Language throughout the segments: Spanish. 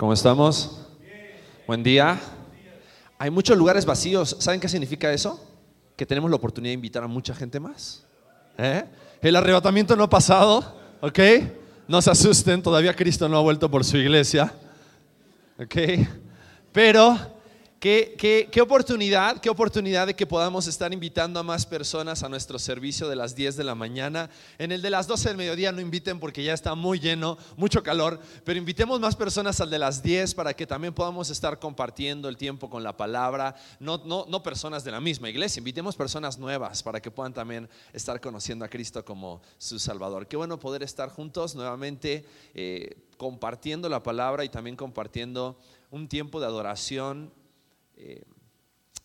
¿Cómo estamos? Buen día. Hay muchos lugares vacíos. ¿Saben qué significa eso? Que tenemos la oportunidad de invitar a mucha gente más. ¿Eh? El arrebatamiento no ha pasado, ¿ok? No se asusten, todavía Cristo no ha vuelto por su iglesia, ¿ok? Pero Qué, oportunidad, qué oportunidad de que podamos estar invitando a más personas a nuestro servicio de las 10 de la mañana. En el de las 12 del mediodía no inviten porque ya está muy lleno, mucho calor, pero invitemos más personas al de las 10 para que también podamos estar compartiendo el tiempo con la palabra. No, no, no personas de la misma iglesia, invitemos personas nuevas para que puedan también estar conociendo a Cristo como su Salvador. Qué bueno poder estar juntos nuevamente eh, compartiendo la palabra y también compartiendo un tiempo de adoración eh,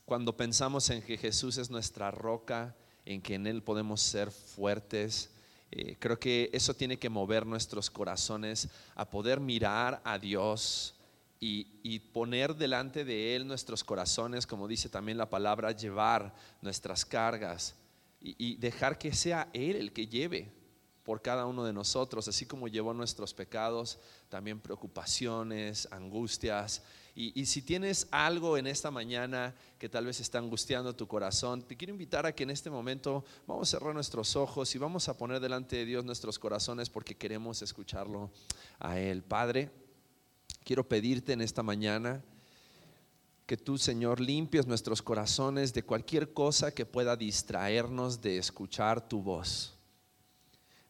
cuando pensamos en que Jesús es nuestra roca, en que en Él podemos ser fuertes, eh, creo que eso tiene que mover nuestros corazones a poder mirar a Dios y, poner delante de Él nuestros corazones, como dice también la palabra, llevar nuestras cargas y dejar que sea Él el que lleve por cada uno de nosotros, así como llevó nuestros pecados, también preocupaciones, angustias. Y, si tienes algo en esta mañana que tal vez está angustiando tu corazón, te quiero invitar a que en este momento vamos a cerrar nuestros ojos y vamos a poner delante de Dios nuestros corazones porque queremos escucharlo a Él. Padre, quiero pedirte en esta mañana que tú, Señor, limpies nuestros corazones de cualquier cosa que pueda distraernos de escuchar tu voz.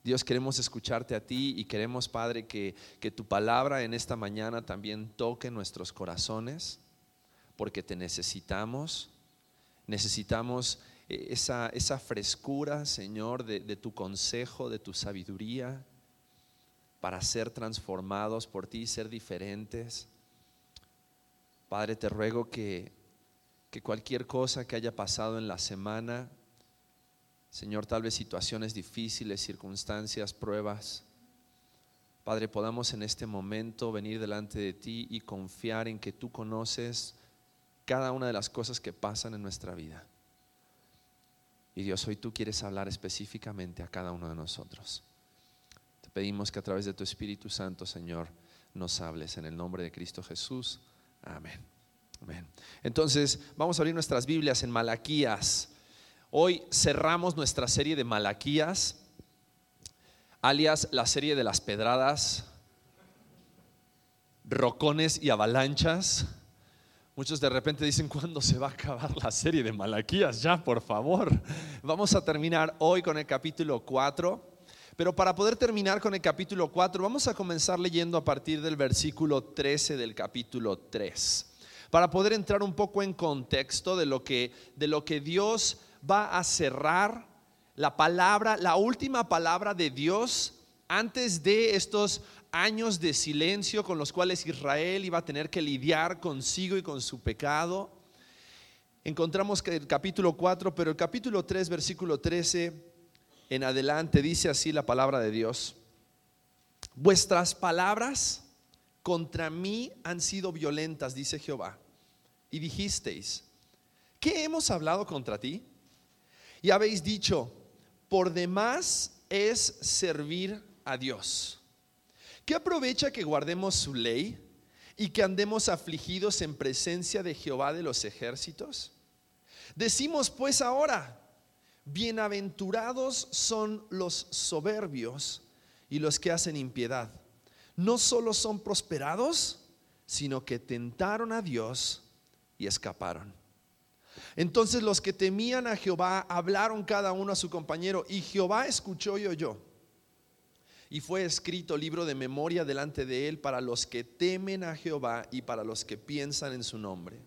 Dios, queremos escucharte a ti y queremos, Padre, que, que tu palabra en esta mañana también toque nuestros corazones, porque te necesitamos. Necesitamos eh, esa, esa frescura, Señor, de, de tu consejo, de tu sabiduría, para ser transformados por ti, ser diferentes. Padre, te ruego que, que cualquier cosa que haya pasado en la semana, Señor, tal vez situaciones difíciles, circunstancias, pruebas. Padre, podamos en este momento venir delante de ti y confiar en que tú conoces cada una de las cosas que pasan en nuestra vida. Y Dios, hoy tú quieres hablar específicamente a cada uno de nosotros. Te pedimos que a través de tu Espíritu Santo, Señor, nos hables en el nombre de Cristo Jesús. Amén. Amén. Entonces, vamos a abrir nuestras Biblias en Malaquías Hoy cerramos nuestra serie de Malaquías, alias la serie de las pedradas, rocones y avalanchas. Muchos de repente dicen, ¿cuándo se va a acabar la serie de Malaquías? Ya, por favor. Vamos a terminar hoy con el capítulo 4. Pero para poder terminar con el capítulo 4, vamos a comenzar leyendo a partir del versículo 13 del capítulo 3. Para poder entrar un poco en contexto de lo que, de lo que Dios va a cerrar la palabra, la última palabra de Dios antes de estos años de silencio con los cuales Israel iba a tener que lidiar consigo y con su pecado. Encontramos que el capítulo 4, pero el capítulo 3, versículo 13 en adelante dice así la palabra de Dios. Vuestras palabras contra mí han sido violentas, dice Jehová. Y dijisteis, ¿qué hemos hablado contra ti? Y habéis dicho, por demás es servir a Dios. ¿Qué aprovecha que guardemos su ley y que andemos afligidos en presencia de Jehová de los ejércitos? Decimos pues ahora, bienaventurados son los soberbios y los que hacen impiedad. No solo son prosperados, sino que tentaron a Dios y escaparon. Entonces los que temían a Jehová hablaron cada uno a su compañero y Jehová escuchó y oyó. Y fue escrito libro de memoria delante de él para los que temen a Jehová y para los que piensan en su nombre.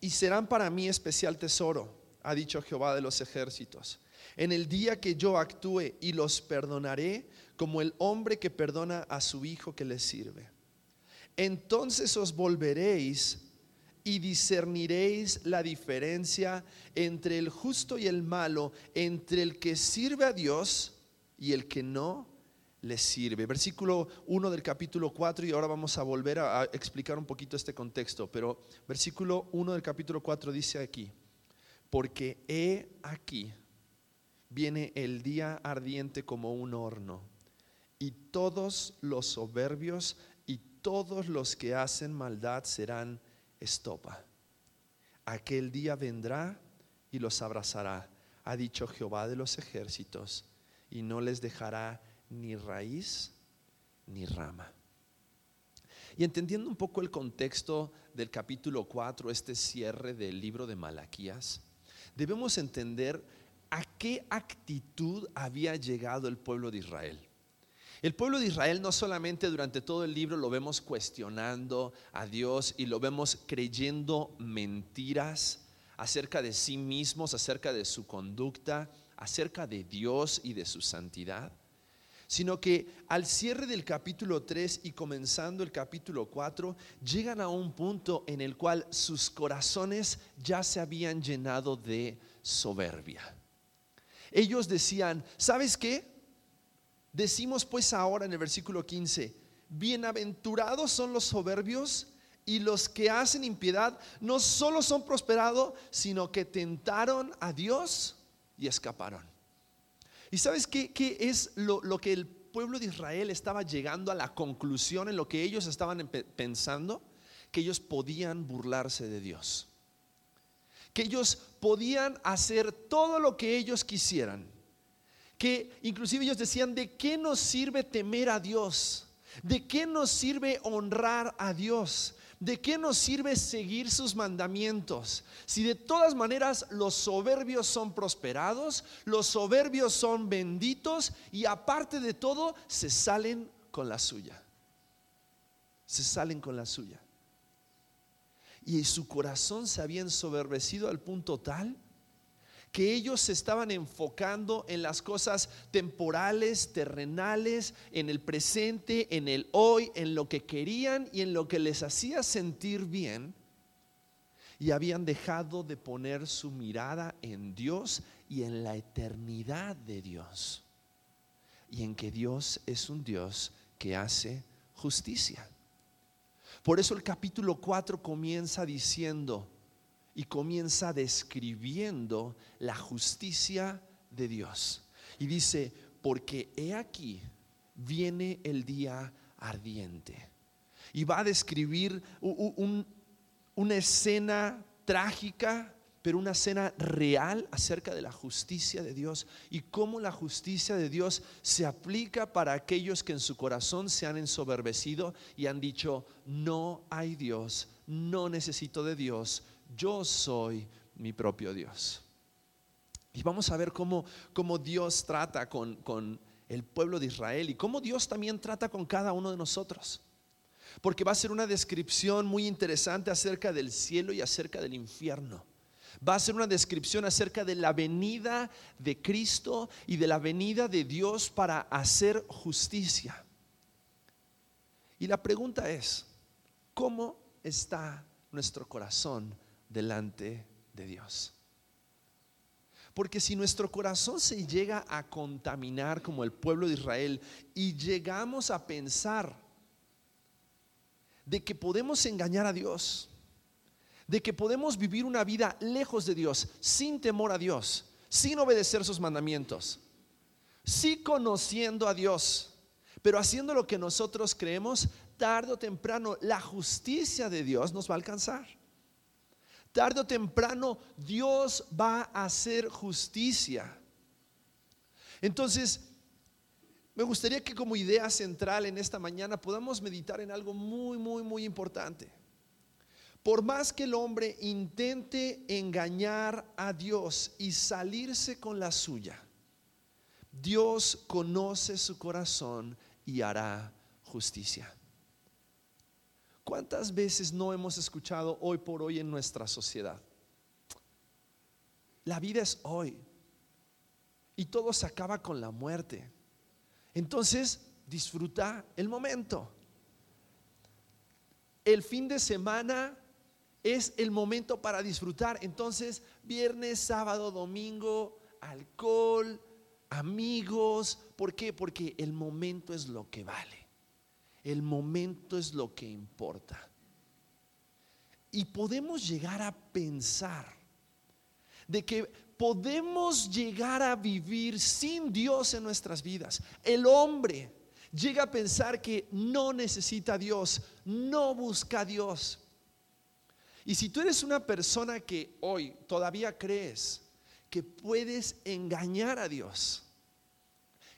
Y serán para mí especial tesoro, ha dicho Jehová de los ejércitos, en el día que yo actúe y los perdonaré como el hombre que perdona a su hijo que le sirve. Entonces os volveréis y discerniréis la diferencia entre el justo y el malo, entre el que sirve a Dios y el que no le sirve. Versículo 1 del capítulo 4 y ahora vamos a volver a, explicar un poquito este contexto, pero versículo 1 del capítulo 4 dice aquí, porque he aquí, viene el día ardiente como un horno y todos los soberbios todos los que hacen maldad serán estopa. Aquel día vendrá y los abrazará, ha dicho Jehová de los ejércitos, y no les dejará ni raíz ni rama. Y entendiendo un poco el contexto del capítulo 4, este cierre del libro de Malaquías, debemos entender a qué actitud había llegado el pueblo de Israel. El pueblo de Israel no solamente durante todo el libro lo vemos cuestionando a Dios y lo vemos creyendo mentiras acerca de sí mismos, acerca de su conducta, acerca de Dios y de su santidad, sino que al cierre del capítulo 3 y comenzando el capítulo 4, llegan a un punto en el cual sus corazones ya se habían llenado de soberbia. Ellos decían, ¿sabes qué? Decimos pues ahora en el versículo 15, bienaventurados son los soberbios y los que hacen impiedad no solo son prosperados, sino que tentaron a Dios y escaparon. ¿Y sabes qué, es lo, lo, que el pueblo de Israel estaba llegando a la conclusión en lo que ellos estaban pensando? Que ellos podían burlarse de Dios. Que ellos podían hacer todo lo que ellos quisieran que inclusive ellos decían, ¿de qué nos sirve temer a Dios? ¿De qué nos sirve honrar a Dios? ¿De qué nos sirve seguir sus mandamientos? Si de todas maneras los soberbios son prosperados, los soberbios son benditos y aparte de todo se salen con la suya. Se salen con la suya. Y su corazón se había ensoberbecido al punto tal que ellos se estaban enfocando en las cosas temporales, terrenales, en el presente, en el hoy, en lo que querían y en lo que les hacía sentir bien. Y habían dejado de poner su mirada en Dios y en la eternidad de Dios. Y en que Dios es un Dios que hace justicia. Por eso el capítulo 4 comienza diciendo, y comienza describiendo la justicia de Dios. Y dice, porque he aquí, viene el día ardiente. Y va a describir una escena trágica, pero una escena real acerca de la justicia de Dios y cómo la justicia de Dios se aplica para aquellos que en su corazón se han ensoberbecido y han dicho, no hay Dios, no necesito de Dios, yo soy mi propio Dios. Y vamos a ver cómo, Dios trata con, con el pueblo de Israel y cómo Dios también trata con cada uno de nosotros. Porque va a ser una descripción muy interesante acerca del cielo y acerca del infierno. Va a ser una descripción acerca de la venida de Cristo y de la venida de Dios para hacer justicia. Y la pregunta es, ¿cómo está nuestro corazón delante de Dios. Porque si nuestro corazón se llega a contaminar como el pueblo de Israel y llegamos a pensar de que podemos engañar a Dios, de que podemos vivir una vida lejos de Dios, sin temor a Dios, sin obedecer sus mandamientos, sí conociendo a Dios, pero haciendo lo que nosotros creemos, tarde o temprano la justicia de Dios nos va a alcanzar. Tarde o temprano Dios va a hacer justicia. Entonces, me gustaría que como idea central en esta mañana podamos meditar en algo muy, muy, muy importante. Por más que el hombre intente engañar a Dios y salirse con la suya, Dios conoce su corazón y hará justicia. ¿Cuántas veces no hemos escuchado hoy por hoy en nuestra sociedad? La vida es hoy y todo se acaba con la muerte. Entonces, disfruta el momento. El fin de semana es el momento para disfrutar. Entonces, viernes, sábado, domingo, alcohol, amigos. ¿Por qué? Porque el momento es lo que vale. El momento es lo que importa. Y podemos llegar a pensar de que podemos llegar a vivir sin Dios en nuestras vidas. El hombre llega a pensar que no necesita a Dios, no busca a Dios. Y si tú eres una persona que hoy todavía crees que puedes engañar a Dios,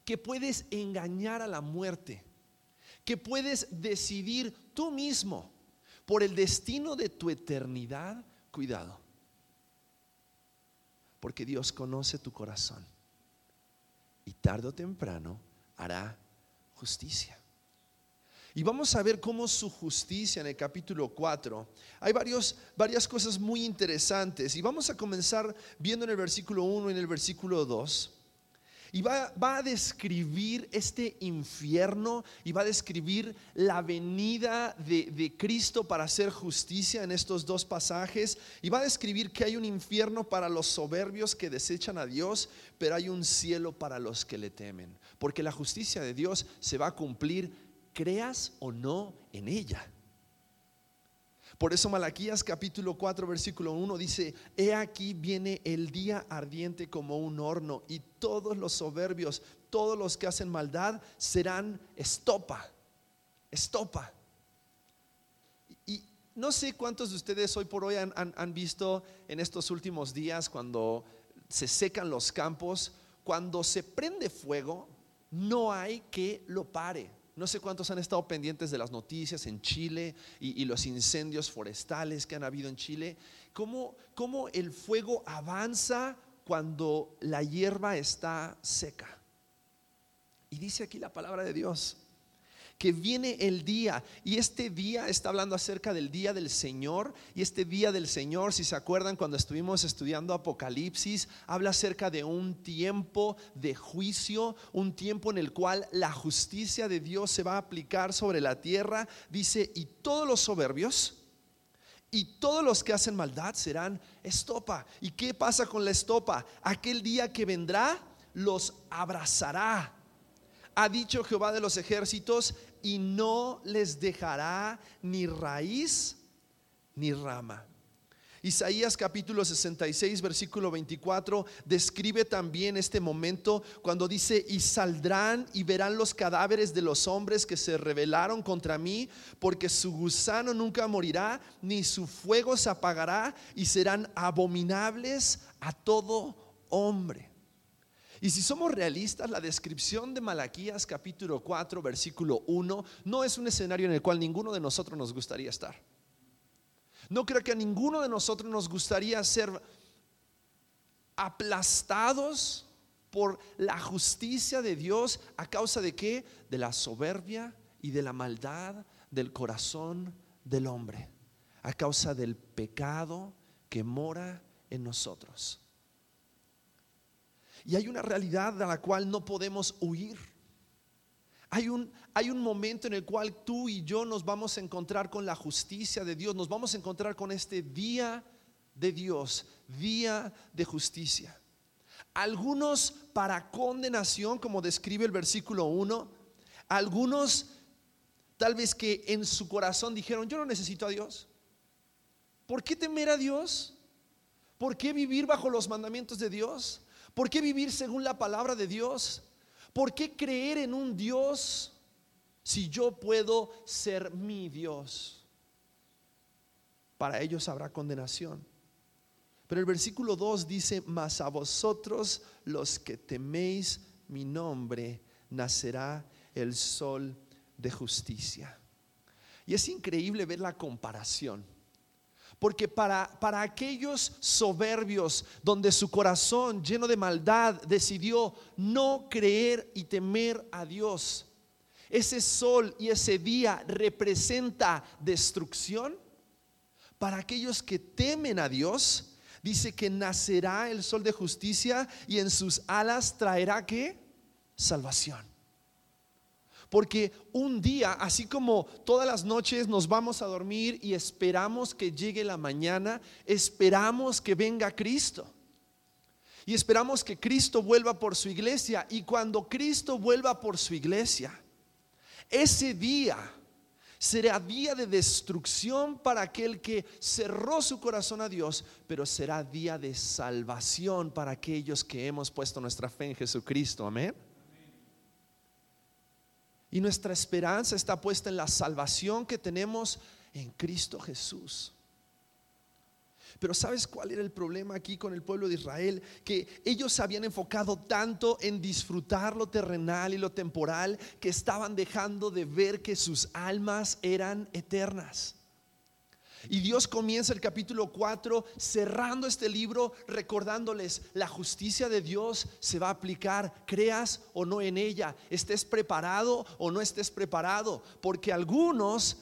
que puedes engañar a la muerte, que puedes decidir tú mismo por el destino de tu eternidad, cuidado. Porque Dios conoce tu corazón y tarde o temprano hará justicia. Y vamos a ver cómo su justicia en el capítulo 4. Hay varios, varias cosas muy interesantes. Y vamos a comenzar viendo en el versículo 1 y en el versículo 2. Y va, a describir este infierno y va a describir la venida de, de, Cristo para hacer justicia en estos dos pasajes. Y va a describir que hay un infierno para los soberbios que desechan a Dios, pero hay un cielo para los que le temen. Porque la justicia de Dios se va a cumplir creas o no en ella. Por eso Malaquías capítulo 4 versículo 1 dice, he aquí viene el día ardiente como un horno y todos los soberbios, todos los que hacen maldad serán estopa, estopa. Y no sé cuántos de ustedes hoy por hoy han, han visto en estos últimos días cuando se secan los campos, cuando se prende fuego, no hay que lo pare. No sé cuántos han estado pendientes de las noticias en Chile y, los incendios forestales que han habido en Chile. ¿Cómo, ¿Cómo el fuego avanza cuando la hierba está seca? Y dice aquí la palabra de Dios que viene el día y este día está hablando acerca del día del Señor y este día del Señor, si se acuerdan cuando estuvimos estudiando Apocalipsis, habla acerca de un tiempo de juicio, un tiempo en el cual la justicia de Dios se va a aplicar sobre la tierra, dice, y todos los soberbios y todos los que hacen maldad serán estopa. ¿Y qué pasa con la estopa? Aquel día que vendrá los abrazará ha dicho Jehová de los ejércitos, y no les dejará ni raíz ni rama. Isaías capítulo 66, versículo 24, describe también este momento cuando dice, y saldrán y verán los cadáveres de los hombres que se rebelaron contra mí, porque su gusano nunca morirá, ni su fuego se apagará, y serán abominables a todo hombre. Y si somos realistas, la descripción de Malaquías capítulo 4, versículo 1, no es un escenario en el cual ninguno de nosotros nos gustaría estar. No creo que a ninguno de nosotros nos gustaría ser aplastados por la justicia de Dios a causa de qué? De la soberbia y de la maldad del corazón del hombre, a causa del pecado que mora en nosotros. Y hay una realidad de la cual no podemos huir. Hay un, hay un momento en el cual tú y yo nos vamos a encontrar con la justicia de Dios, nos vamos a encontrar con este día de Dios, día de justicia. Algunos para condenación, como describe el versículo 1, algunos tal vez que en su corazón dijeron, yo no necesito a Dios. ¿Por qué temer a Dios? ¿Por qué vivir bajo los mandamientos de Dios? ¿Por qué vivir según la palabra de Dios? ¿Por qué creer en un Dios si yo puedo ser mi Dios? Para ellos habrá condenación. Pero el versículo 2 dice, mas a vosotros los que teméis mi nombre, nacerá el sol de justicia. Y es increíble ver la comparación. Porque para, para aquellos soberbios donde su corazón lleno de maldad decidió no creer y temer a Dios, ese sol y ese día representa destrucción. Para aquellos que temen a Dios, dice que nacerá el sol de justicia y en sus alas traerá que salvación. Porque un día, así como todas las noches nos vamos a dormir y esperamos que llegue la mañana, esperamos que venga Cristo. Y esperamos que Cristo vuelva por su iglesia. Y cuando Cristo vuelva por su iglesia, ese día será día de destrucción para aquel que cerró su corazón a Dios, pero será día de salvación para aquellos que hemos puesto nuestra fe en Jesucristo. Amén. Y nuestra esperanza está puesta en la salvación que tenemos en Cristo Jesús. Pero ¿sabes cuál era el problema aquí con el pueblo de Israel? Que ellos se habían enfocado tanto en disfrutar lo terrenal y lo temporal que estaban dejando de ver que sus almas eran eternas. Y Dios comienza el capítulo 4 cerrando este libro recordándoles la justicia de Dios se va a aplicar, creas o no en ella, estés preparado o no estés preparado, porque algunos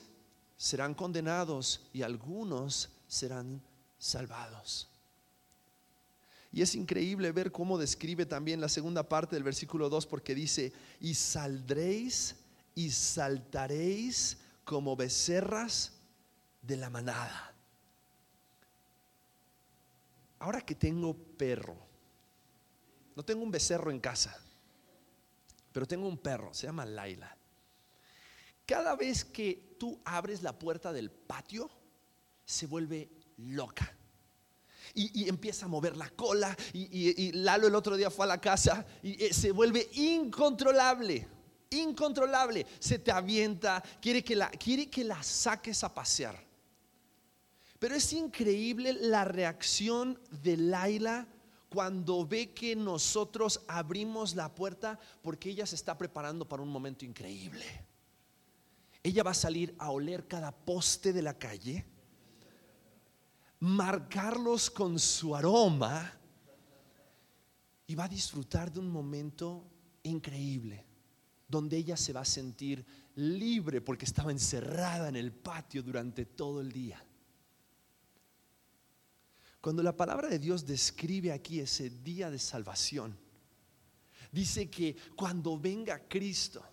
serán condenados y algunos serán salvados. Y es increíble ver cómo describe también la segunda parte del versículo 2 porque dice, y saldréis y saltaréis como becerras de la manada. Ahora que tengo perro, no tengo un becerro en casa, pero tengo un perro, se llama Laila. Cada vez que tú abres la puerta del patio, se vuelve loca. Y, empieza a mover la cola. Y, Lalo el otro día fue a la casa y eh, se vuelve incontrolable. Incontrolable. Se te avienta, quiere que la, quiere que la saques a pasear. Pero es increíble la reacción de Laila cuando ve que nosotros abrimos la puerta porque ella se está preparando para un momento increíble. Ella va a salir a oler cada poste de la calle, marcarlos con su aroma y va a disfrutar de un momento increíble donde ella se va a sentir libre porque estaba encerrada en el patio durante todo el día. Cuando la palabra de Dios describe aquí ese día de salvación, dice que cuando venga Cristo,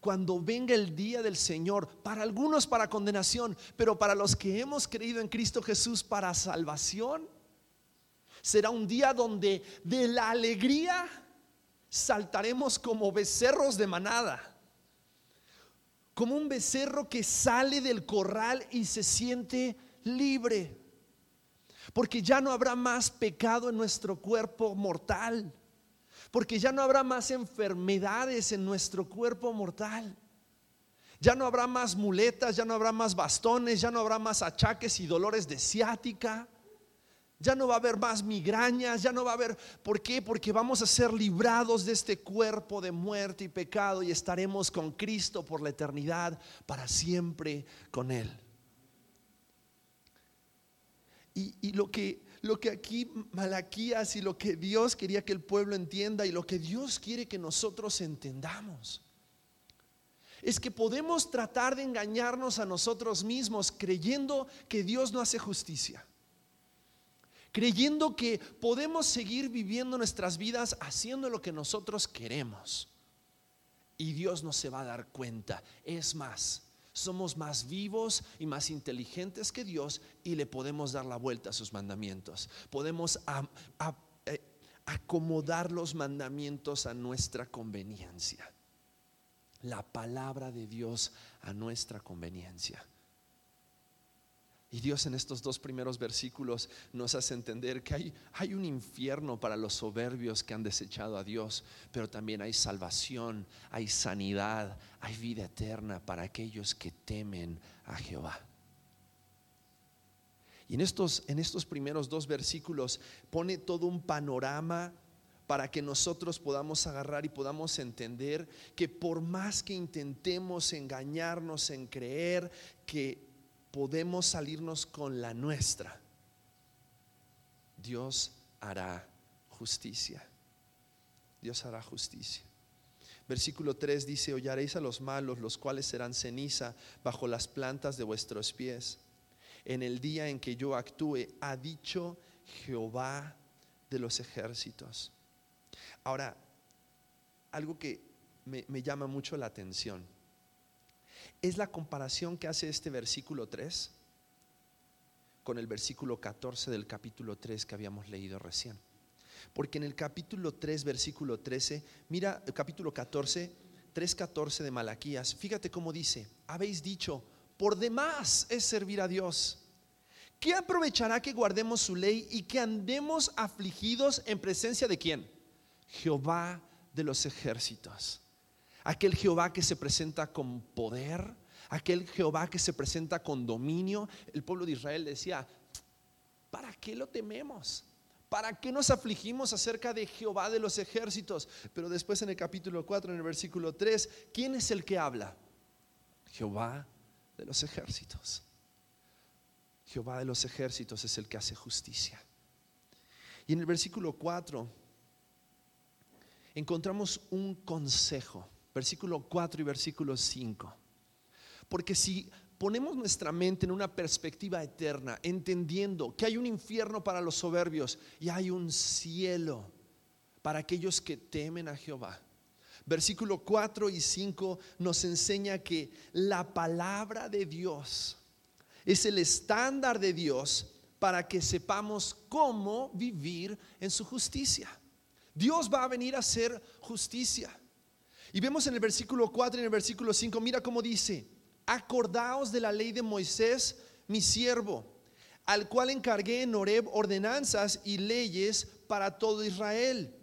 cuando venga el día del Señor, para algunos para condenación, pero para los que hemos creído en Cristo Jesús para salvación, será un día donde de la alegría saltaremos como becerros de manada, como un becerro que sale del corral y se siente libre. Porque ya no habrá más pecado en nuestro cuerpo mortal. Porque ya no habrá más enfermedades en nuestro cuerpo mortal. Ya no habrá más muletas, ya no habrá más bastones, ya no habrá más achaques y dolores de ciática. Ya no va a haber más migrañas, ya no va a haber... ¿Por qué? Porque vamos a ser librados de este cuerpo de muerte y pecado y estaremos con Cristo por la eternidad, para siempre con Él. Y, lo, que, lo que aquí Malaquías y lo que Dios quería que el pueblo entienda y lo que Dios quiere que nosotros entendamos es que podemos tratar de engañarnos a nosotros mismos creyendo que Dios no hace justicia. Creyendo que podemos seguir viviendo nuestras vidas haciendo lo que nosotros queremos. Y Dios no se va a dar cuenta. Es más, somos más vivos y más inteligentes que Dios y le podemos dar la vuelta a sus mandamientos. Podemos eh, acomodar los mandamientos a nuestra conveniencia. La palabra de Dios a nuestra conveniencia. Y Dios en estos dos primeros versículos nos hace entender que hay, hay, un infierno para los soberbios que han desechado a Dios, pero también hay salvación, hay sanidad, hay vida eterna para aquellos que temen a Jehová. Y en estos, en estos primeros dos versículos pone todo un panorama para que nosotros podamos agarrar y podamos entender que por más que intentemos engañarnos en creer que podemos salirnos con la nuestra, Dios hará justicia. Dios hará justicia. Versículo 3 dice, hollaréis a los malos, los cuales serán ceniza bajo las plantas de vuestros pies. En el día en que yo actúe, ha dicho Jehová de los ejércitos. Ahora, algo que me, me llama mucho la atención es la comparación que hace este versículo 3 con el versículo 14 del capítulo 3 que habíamos leído recién. Porque en el capítulo 3, versículo 13, mira el capítulo 14, 3.14 de Malaquías, fíjate cómo dice, habéis dicho, por demás es servir a Dios. ¿Qué aprovechará que guardemos su ley y que andemos afligidos en presencia de quién? Jehová de los ejércitos. Aquel Jehová que se presenta con poder, aquel Jehová que se presenta con dominio. El pueblo de Israel decía, ¿para qué lo tememos? ¿Para qué nos afligimos acerca de Jehová de los ejércitos? Pero después en el capítulo 4, en el versículo 3, ¿quién es el que habla? Jehová de los ejércitos. Jehová de los ejércitos es el que hace justicia. Y en el versículo 4 encontramos un consejo, versículo 4 y versículo 5. Porque si ponemos nuestra mente en una perspectiva eterna, entendiendo que hay un infierno para los soberbios y hay un cielo para aquellos que temen a Jehová. Versículo 4 y 5 nos enseña que la palabra de Dios es el estándar de Dios para que sepamos cómo vivir en su justicia. Dios va a venir a hacer justicia. Y vemos en el versículo 4 y en el versículo 5, mira cómo dice, acordaos de la ley de Moisés, mi siervo, al cual encargué en Horeb ordenanzas y leyes para todo Israel.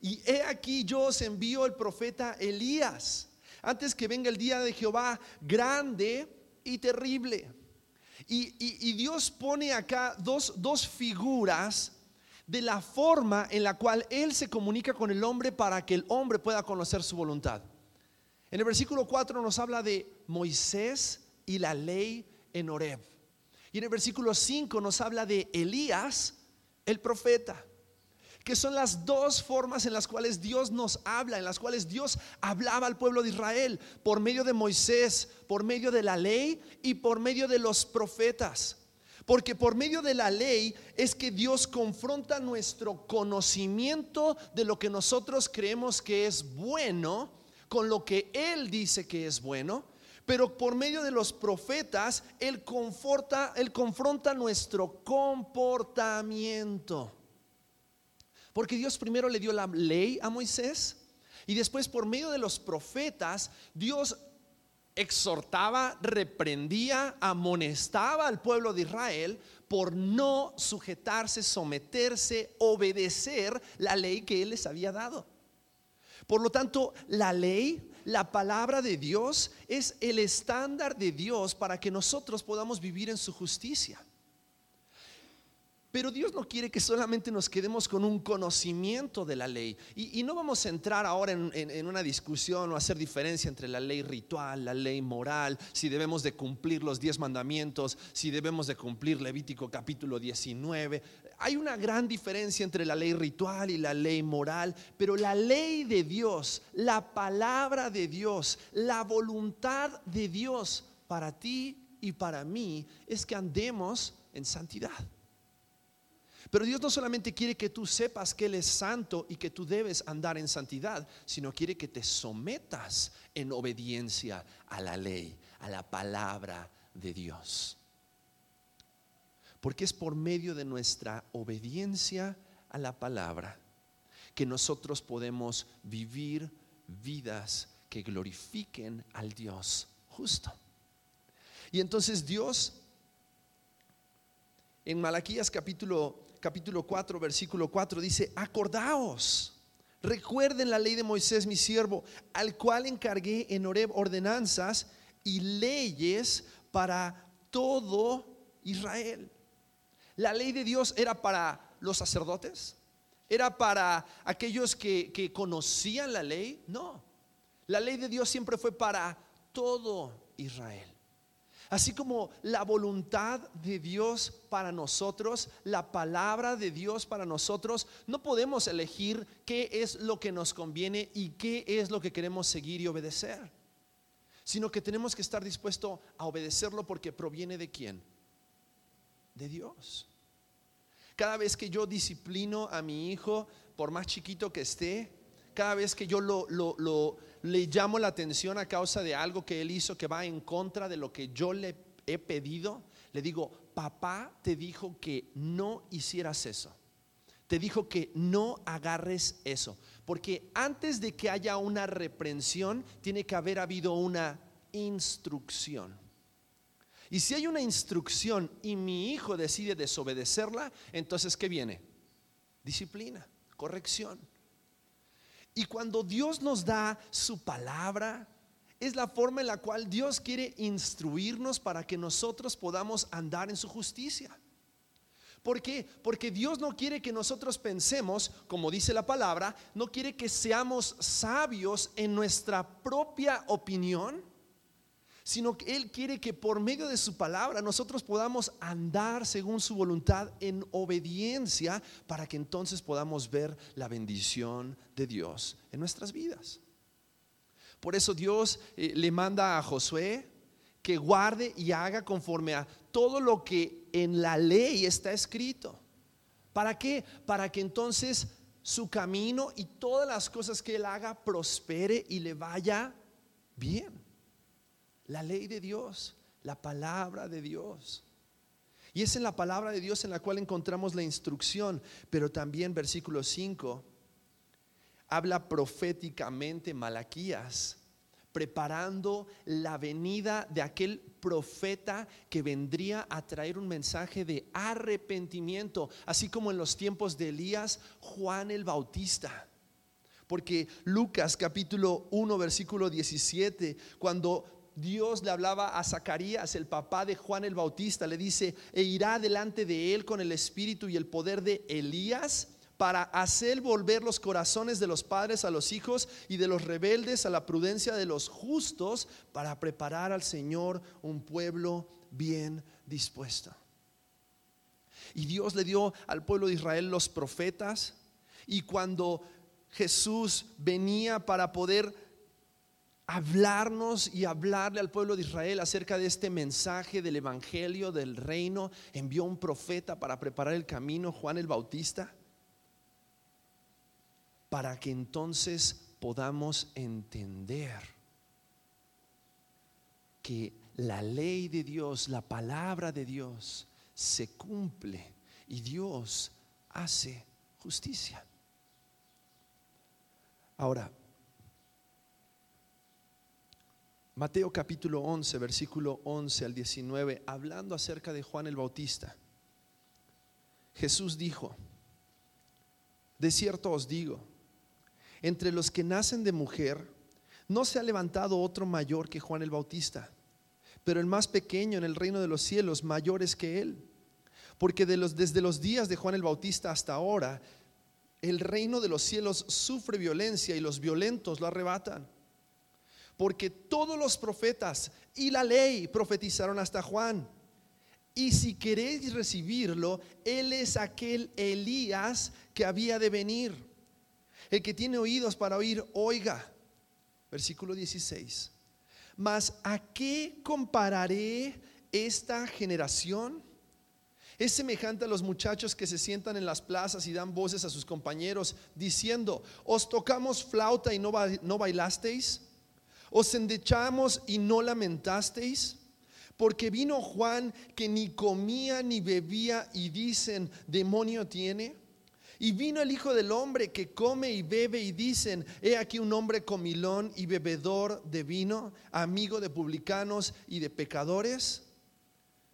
Y he aquí yo os envío el profeta Elías, antes que venga el día de Jehová grande y terrible. Y, Dios pone acá dos, dos figuras de la forma en la cual Él se comunica con el hombre para que el hombre pueda conocer su voluntad. En el versículo 4 nos habla de Moisés y la ley en Horeb. Y en el versículo 5 nos habla de Elías, el profeta que son las dos formas en las cuales Dios nos habla, en las cuales Dios hablaba al pueblo de Israel, por medio de Moisés, por medio de la ley y por medio de los profetas. Porque por medio de la ley es que Dios confronta nuestro conocimiento de lo que nosotros creemos que es bueno con lo que Él dice que es bueno. Pero por medio de los profetas, Él, conforta, él confronta nuestro comportamiento. Porque Dios primero le dio la ley a Moisés y después por medio de los profetas Dios exhortaba, reprendía, amonestaba al pueblo de Israel por no sujetarse, someterse, obedecer la ley que Él les había dado. Por lo tanto, la ley, la palabra de Dios es el estándar de Dios para que nosotros podamos vivir en su justicia. Pero Dios no quiere que solamente nos quedemos con un conocimiento de la ley. Y, no vamos a entrar ahora en, una discusión o hacer diferencia entre la ley ritual, la ley moral, si debemos de cumplir los diez mandamientos, si debemos de cumplir Levítico capítulo 19. Hay una gran diferencia entre la ley ritual y la ley moral, pero la ley de Dios, la palabra de Dios, la voluntad de Dios para ti y para mí es que andemos en santidad. Pero Dios no solamente quiere que tú sepas que Él es santo y que tú debes andar en santidad, sino quiere que te sometas en obediencia a la ley, a la palabra de Dios. Porque es por medio de nuestra obediencia a la palabra que nosotros podemos vivir vidas que glorifiquen al Dios justo. Y entonces Dios en Malaquías capítulo capítulo 4, versículo 4 dice, acordaos, recuerden la ley de Moisés, mi siervo, al cual encargué en Horeb ordenanzas y leyes para todo Israel. La ley de Dios era para los sacerdotes, era para aquellos que, que conocían la ley, no. La ley de Dios siempre fue para todo Israel. Así como la voluntad de Dios para nosotros, la palabra de Dios para nosotros, no podemos elegir qué es lo que nos conviene y qué es lo que queremos seguir y obedecer, sino que tenemos que estar dispuestos a obedecerlo porque proviene de quién? De Dios. Cada vez que yo disciplino a mi hijo, por más chiquito que esté, cada vez que yo lo, le llamo la atención a causa de algo que él hizo que va en contra de lo que yo le he pedido, le digo, papá te dijo que no hicieras eso. Te dijo que no agarres eso. Porque antes de que haya una reprensión, tiene que haber habido una instrucción. Y si hay una instrucción y mi hijo decide desobedecerla, entonces ¿qué viene? Disciplina, corrección. Y cuando Dios nos da su palabra, es la forma en la cual Dios quiere instruirnos para que nosotros podamos andar en su justicia. ¿Por qué? Porque Dios no quiere que nosotros pensemos, como dice la palabra, no quiere que seamos sabios en nuestra propia opinión, sino que Él quiere que por medio de su palabra nosotros podamos andar según su voluntad en obediencia para que entonces podamos ver la bendición de Dios en nuestras vidas. Por eso Dios eh, le manda a Josué que guarde y haga conforme a todo lo que en la ley está escrito. ¿Para qué? Para que entonces su camino y todas las cosas que él haga prospere y le vaya bien. La ley de Dios, la palabra de Dios. Y es en la palabra de Dios en la cual encontramos la instrucción, pero también versículo 5 habla proféticamente Malaquías, preparando la venida de aquel profeta que vendría a traer un mensaje de arrepentimiento, así como en los tiempos de Elías, Juan el Bautista. Porque Lucas capítulo 1 versículo 17, cuando Dios le hablaba a Zacarías, el papá de Juan el Bautista, le dice, e irá delante de él con el espíritu y el poder de Elías para hacer volver los corazones de los padres a los hijos y de los rebeldes a la prudencia de los justos, para preparar al Señor un pueblo bien dispuesto. Y Dios le dio al pueblo de Israel los profetas, y cuando Jesús venía para poder hablarnos y hablarle al pueblo de Israel acerca de este mensaje del Evangelio, del reino, envió un profeta para preparar el camino, Juan el Bautista para que entonces podamos entender que la ley de Dios, la palabra de Dios se cumple y Dios hace justicia. Ahora, Mateo capítulo 11, versículo 11 al 19, hablando acerca de Juan el Bautista, Jesús dijo, de cierto os digo, entre los que nacen de mujer, no se ha levantado otro mayor que Juan el Bautista, pero el más pequeño en el reino de los cielos mayor es que él. Porque desde los días de Juan el Bautista hasta ahora, el reino de los cielos sufre violencia y los violentos lo arrebatan. Porque todos los profetas y la ley profetizaron hasta Juan. Y si queréis recibirlo, él es aquel Elías que había de venir. El que tiene oídos para oír, oiga. Versículo 16. Mas ¿a qué compararé esta generación? Es semejante a los muchachos que se sientan en las plazas y dan voces a sus compañeros diciendo, os tocamos flauta y no, no bailasteis, os endechamos y no lamentasteis, porque vino Juan que ni comía ni bebía y dicen, demonio tiene. Y vino el Hijo del Hombre que come y bebe y dicen, he aquí un hombre comilón y bebedor de vino, amigo de publicanos y de pecadores,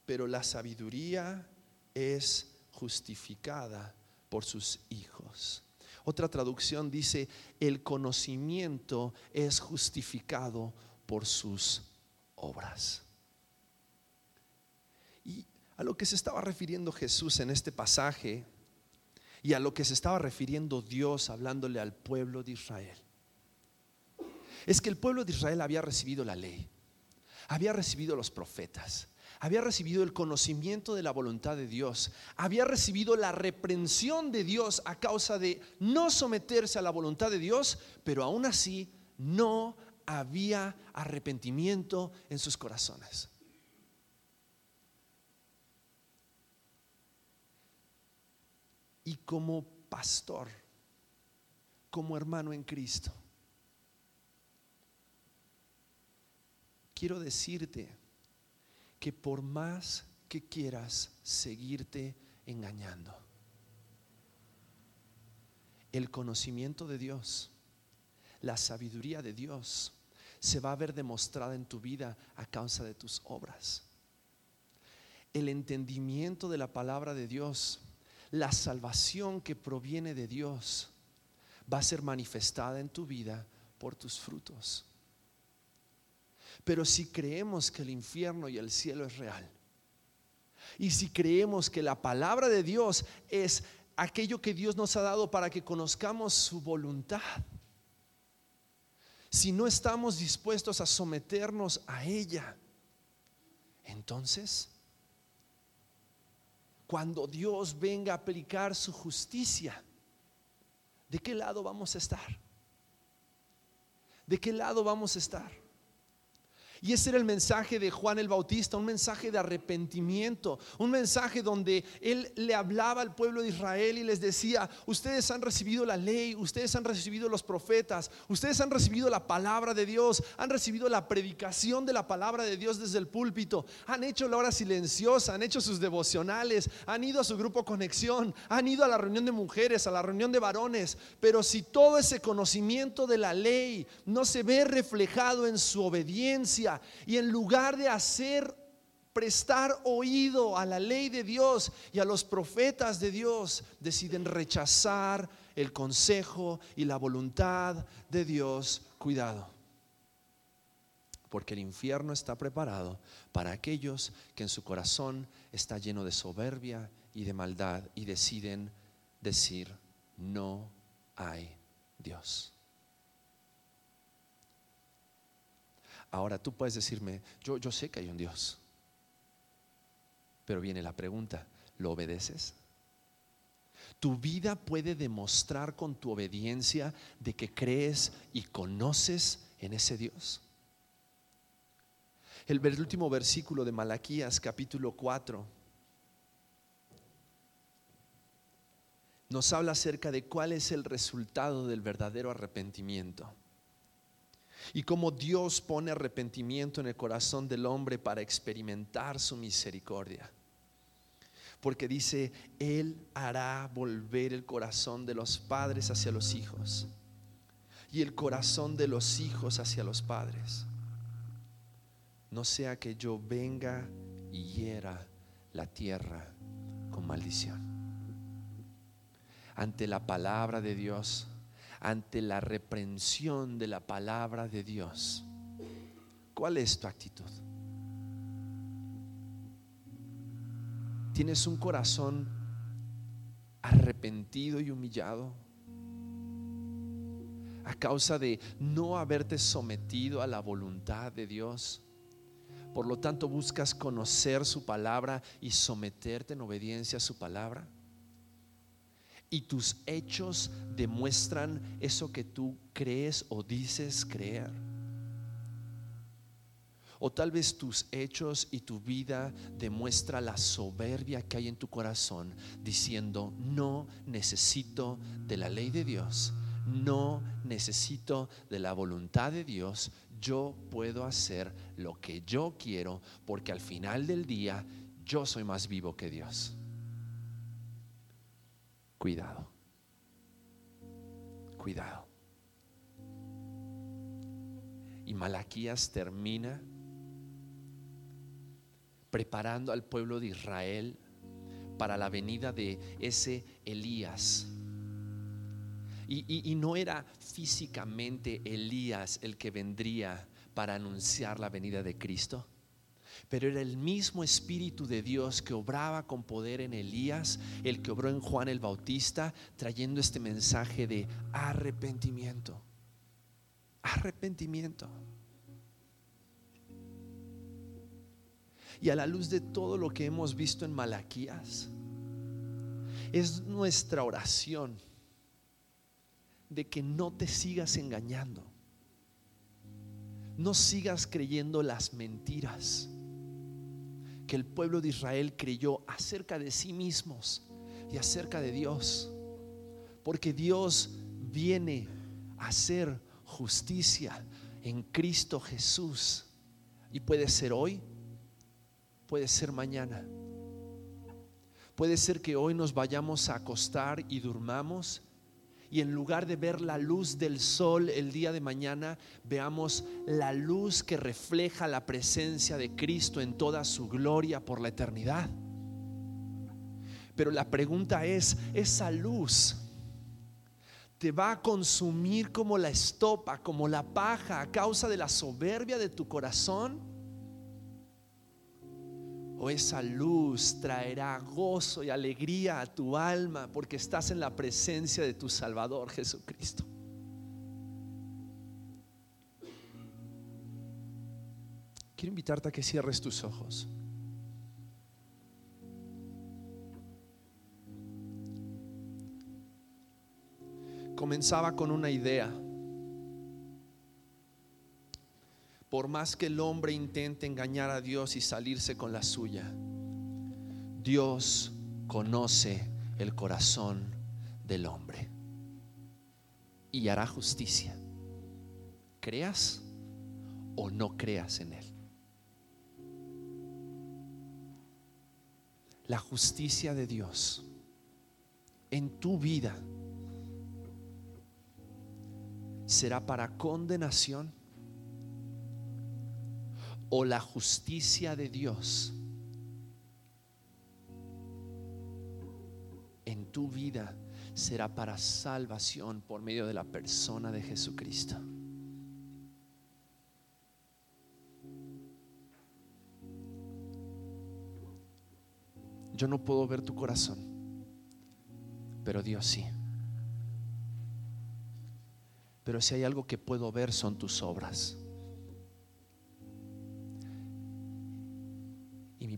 pero la sabiduría es justificada por sus hijos. Otra traducción dice, el conocimiento es justificado por sus obras. Y a lo que se estaba refiriendo Jesús en este pasaje y a lo que se estaba refiriendo Dios hablándole al pueblo de Israel. Es que el pueblo de Israel había recibido la ley, había recibido los profetas, había recibido el conocimiento de la voluntad de Dios, había recibido la reprensión de Dios a causa de no someterse a la voluntad de Dios, pero aún así no había arrepentimiento en sus corazones. y como pastor, como hermano en Cristo. Quiero decirte que por más que quieras seguirte engañando, el conocimiento de Dios, la sabiduría de Dios, se va a ver demostrada en tu vida a causa de tus obras. El entendimiento de la palabra de Dios la salvación que proviene de Dios va a ser manifestada en tu vida por tus frutos. Pero si creemos que el infierno y el cielo es real, y si creemos que la palabra de Dios es aquello que Dios nos ha dado para que conozcamos su voluntad, si no estamos dispuestos a someternos a ella, entonces, cuando Dios venga a aplicar su justicia, ¿de qué lado vamos a estar? ¿De qué lado vamos a estar? Y ese era el mensaje de Juan el Bautista, un mensaje de arrepentimiento, un mensaje donde él le hablaba al pueblo de Israel y les decía, ustedes han recibido la ley, ustedes han recibido los profetas, ustedes han recibido la palabra de Dios, han recibido la predicación de la palabra de Dios desde el púlpito, han hecho la hora silenciosa, han hecho sus devocionales, han ido a su grupo conexión, han ido a la reunión de mujeres, a la reunión de varones, pero si todo ese conocimiento de la ley no se ve reflejado en su obediencia, y en lugar de hacer prestar oído a la ley de Dios y a los profetas de Dios, deciden rechazar el consejo y la voluntad de Dios. Cuidado, porque el infierno está preparado para aquellos que en su corazón está lleno de soberbia y de maldad y deciden decir, no hay Dios. Ahora tú puedes decirme, yo, yo sé que hay un Dios. Pero viene la pregunta, ¿lo obedeces? Tu vida puede demostrar con tu obediencia de que crees y conoces en ese Dios. El último versículo de Malaquías capítulo 4 nos habla acerca de cuál es el resultado del verdadero arrepentimiento y cómo Dios pone arrepentimiento en el corazón del hombre para experimentar su misericordia. Porque dice, Él hará volver el corazón de los padres hacia los hijos y el corazón de los hijos hacia los padres. No sea que yo venga y hiera la tierra con maldición. Ante la palabra de Dios, ante la reprensión de la palabra de Dios. ¿Cuál es tu actitud? ¿Tienes un corazón arrepentido y humillado? A causa de no haberte sometido a la voluntad de Dios. Por lo tanto, buscas conocer su palabra y someterte en obediencia a su palabra y tus hechos demuestran eso que tú crees o dices creer. O tal vez tus hechos y tu vida demuestra la soberbia que hay en tu corazón diciendo, no necesito de la ley de Dios, no necesito de la voluntad de Dios, yo puedo hacer lo que yo quiero porque al final del día yo soy más vivo que Dios cuidado. Cuidado. Y Malaquías termina preparando al pueblo de Israel para la venida de ese Elías. Y, y, no era físicamente Elías el que vendría para anunciar la venida de Cristo pero era el mismo Espíritu de Dios que obraba con poder en Elías, el que obró en Juan el Bautista, trayendo este mensaje de arrepentimiento. Arrepentimiento. Y a la luz de todo lo que hemos visto en Malaquías, es nuestra oración de que no te sigas engañando. No sigas creyendo las mentiras que el pueblo de Israel creyó acerca de sí mismos y acerca de Dios. Porque Dios viene a hacer justicia en Cristo Jesús. Y puede ser hoy, puede ser mañana. Puede ser que hoy nos vayamos a acostar y durmamos y en lugar de ver la luz del sol el día de mañana, veamos la luz que refleja la presencia de Cristo en toda su gloria por la eternidad. Pero la pregunta es, ¿esa luz te va a consumir como la estopa, como la paja, a causa de la soberbia de tu corazón? ¿O esa luz traerá gozo y alegría a tu alma porque estás en la presencia de tu Salvador Jesucristo? Quiero invitarte a que cierres tus ojos. comenzaba con una idea. Por más que el hombre intente engañar a Dios y salirse con la suya, Dios conoce el corazón del hombre y hará justicia. Creas o no creas en Él. La justicia de Dios en tu vida será para condenación o la justicia de Dios en tu vida será para salvación por medio de la persona de Jesucristo. Yo no puedo ver tu corazón, pero Dios sí. Pero si hay algo que puedo ver son tus obras.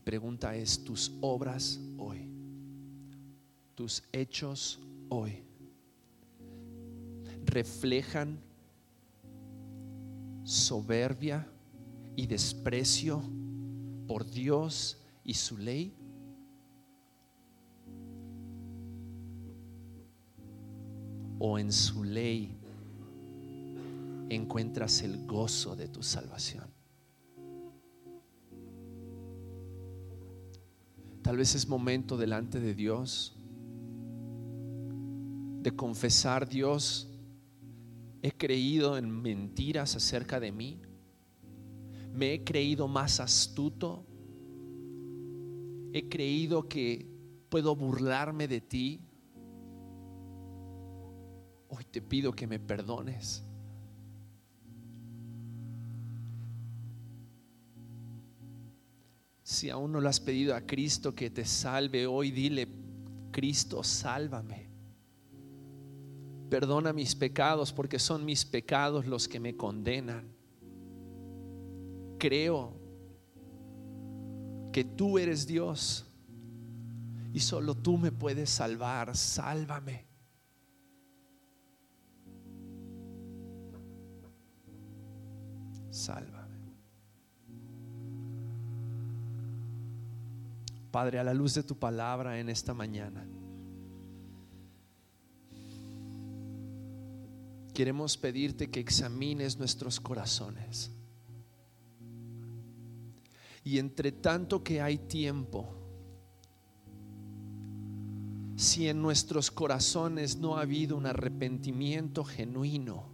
Pregunta es, tus obras hoy, tus hechos hoy, reflejan soberbia y desprecio por Dios y su ley? ¿O en su ley encuentras el gozo de tu salvación. Tal vez es momento delante de Dios de confesar, Dios, he creído en mentiras acerca de mí, me he creído más astuto, he creído que puedo burlarme de ti. Hoy te pido que me perdones. Si aún no lo has pedido a Cristo que te salve hoy, dile, Cristo, sálvame. Perdona mis pecados porque son mis pecados los que me condenan. Creo que tú eres Dios y solo tú me puedes salvar. Sálvame. Salva. Padre, a la luz de tu palabra en esta mañana. Queremos pedirte que examines nuestros corazones. Y entre tanto que hay tiempo, si en nuestros corazones no ha habido un arrepentimiento genuino,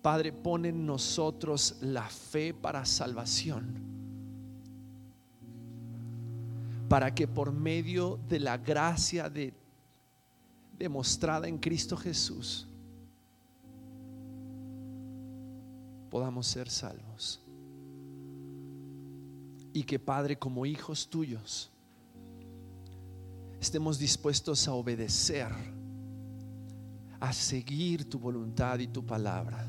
Padre, pon en nosotros la fe para salvación para que por medio de la gracia de, demostrada en Cristo Jesús podamos ser salvos. Y que Padre, como hijos tuyos, estemos dispuestos a obedecer, a seguir tu voluntad y tu palabra.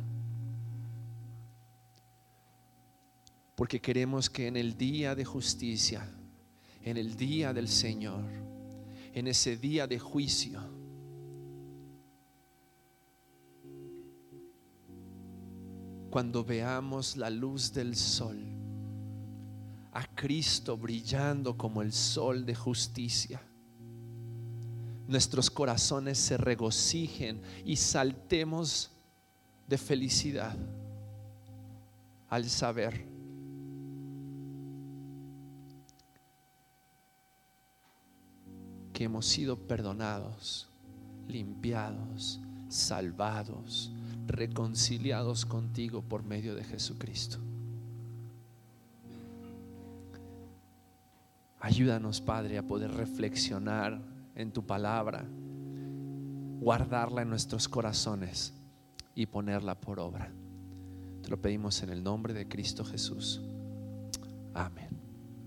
Porque queremos que en el día de justicia, en el día del Señor, en ese día de juicio. Cuando veamos la luz del sol, a Cristo brillando como el sol de justicia, nuestros corazones se regocijen y saltemos de felicidad al saber hemos sido perdonados, limpiados, salvados, reconciliados contigo por medio de Jesucristo. Ayúdanos, Padre, a poder reflexionar en tu palabra, guardarla en nuestros corazones y ponerla por obra. Te lo pedimos en el nombre de Cristo Jesús. Amén.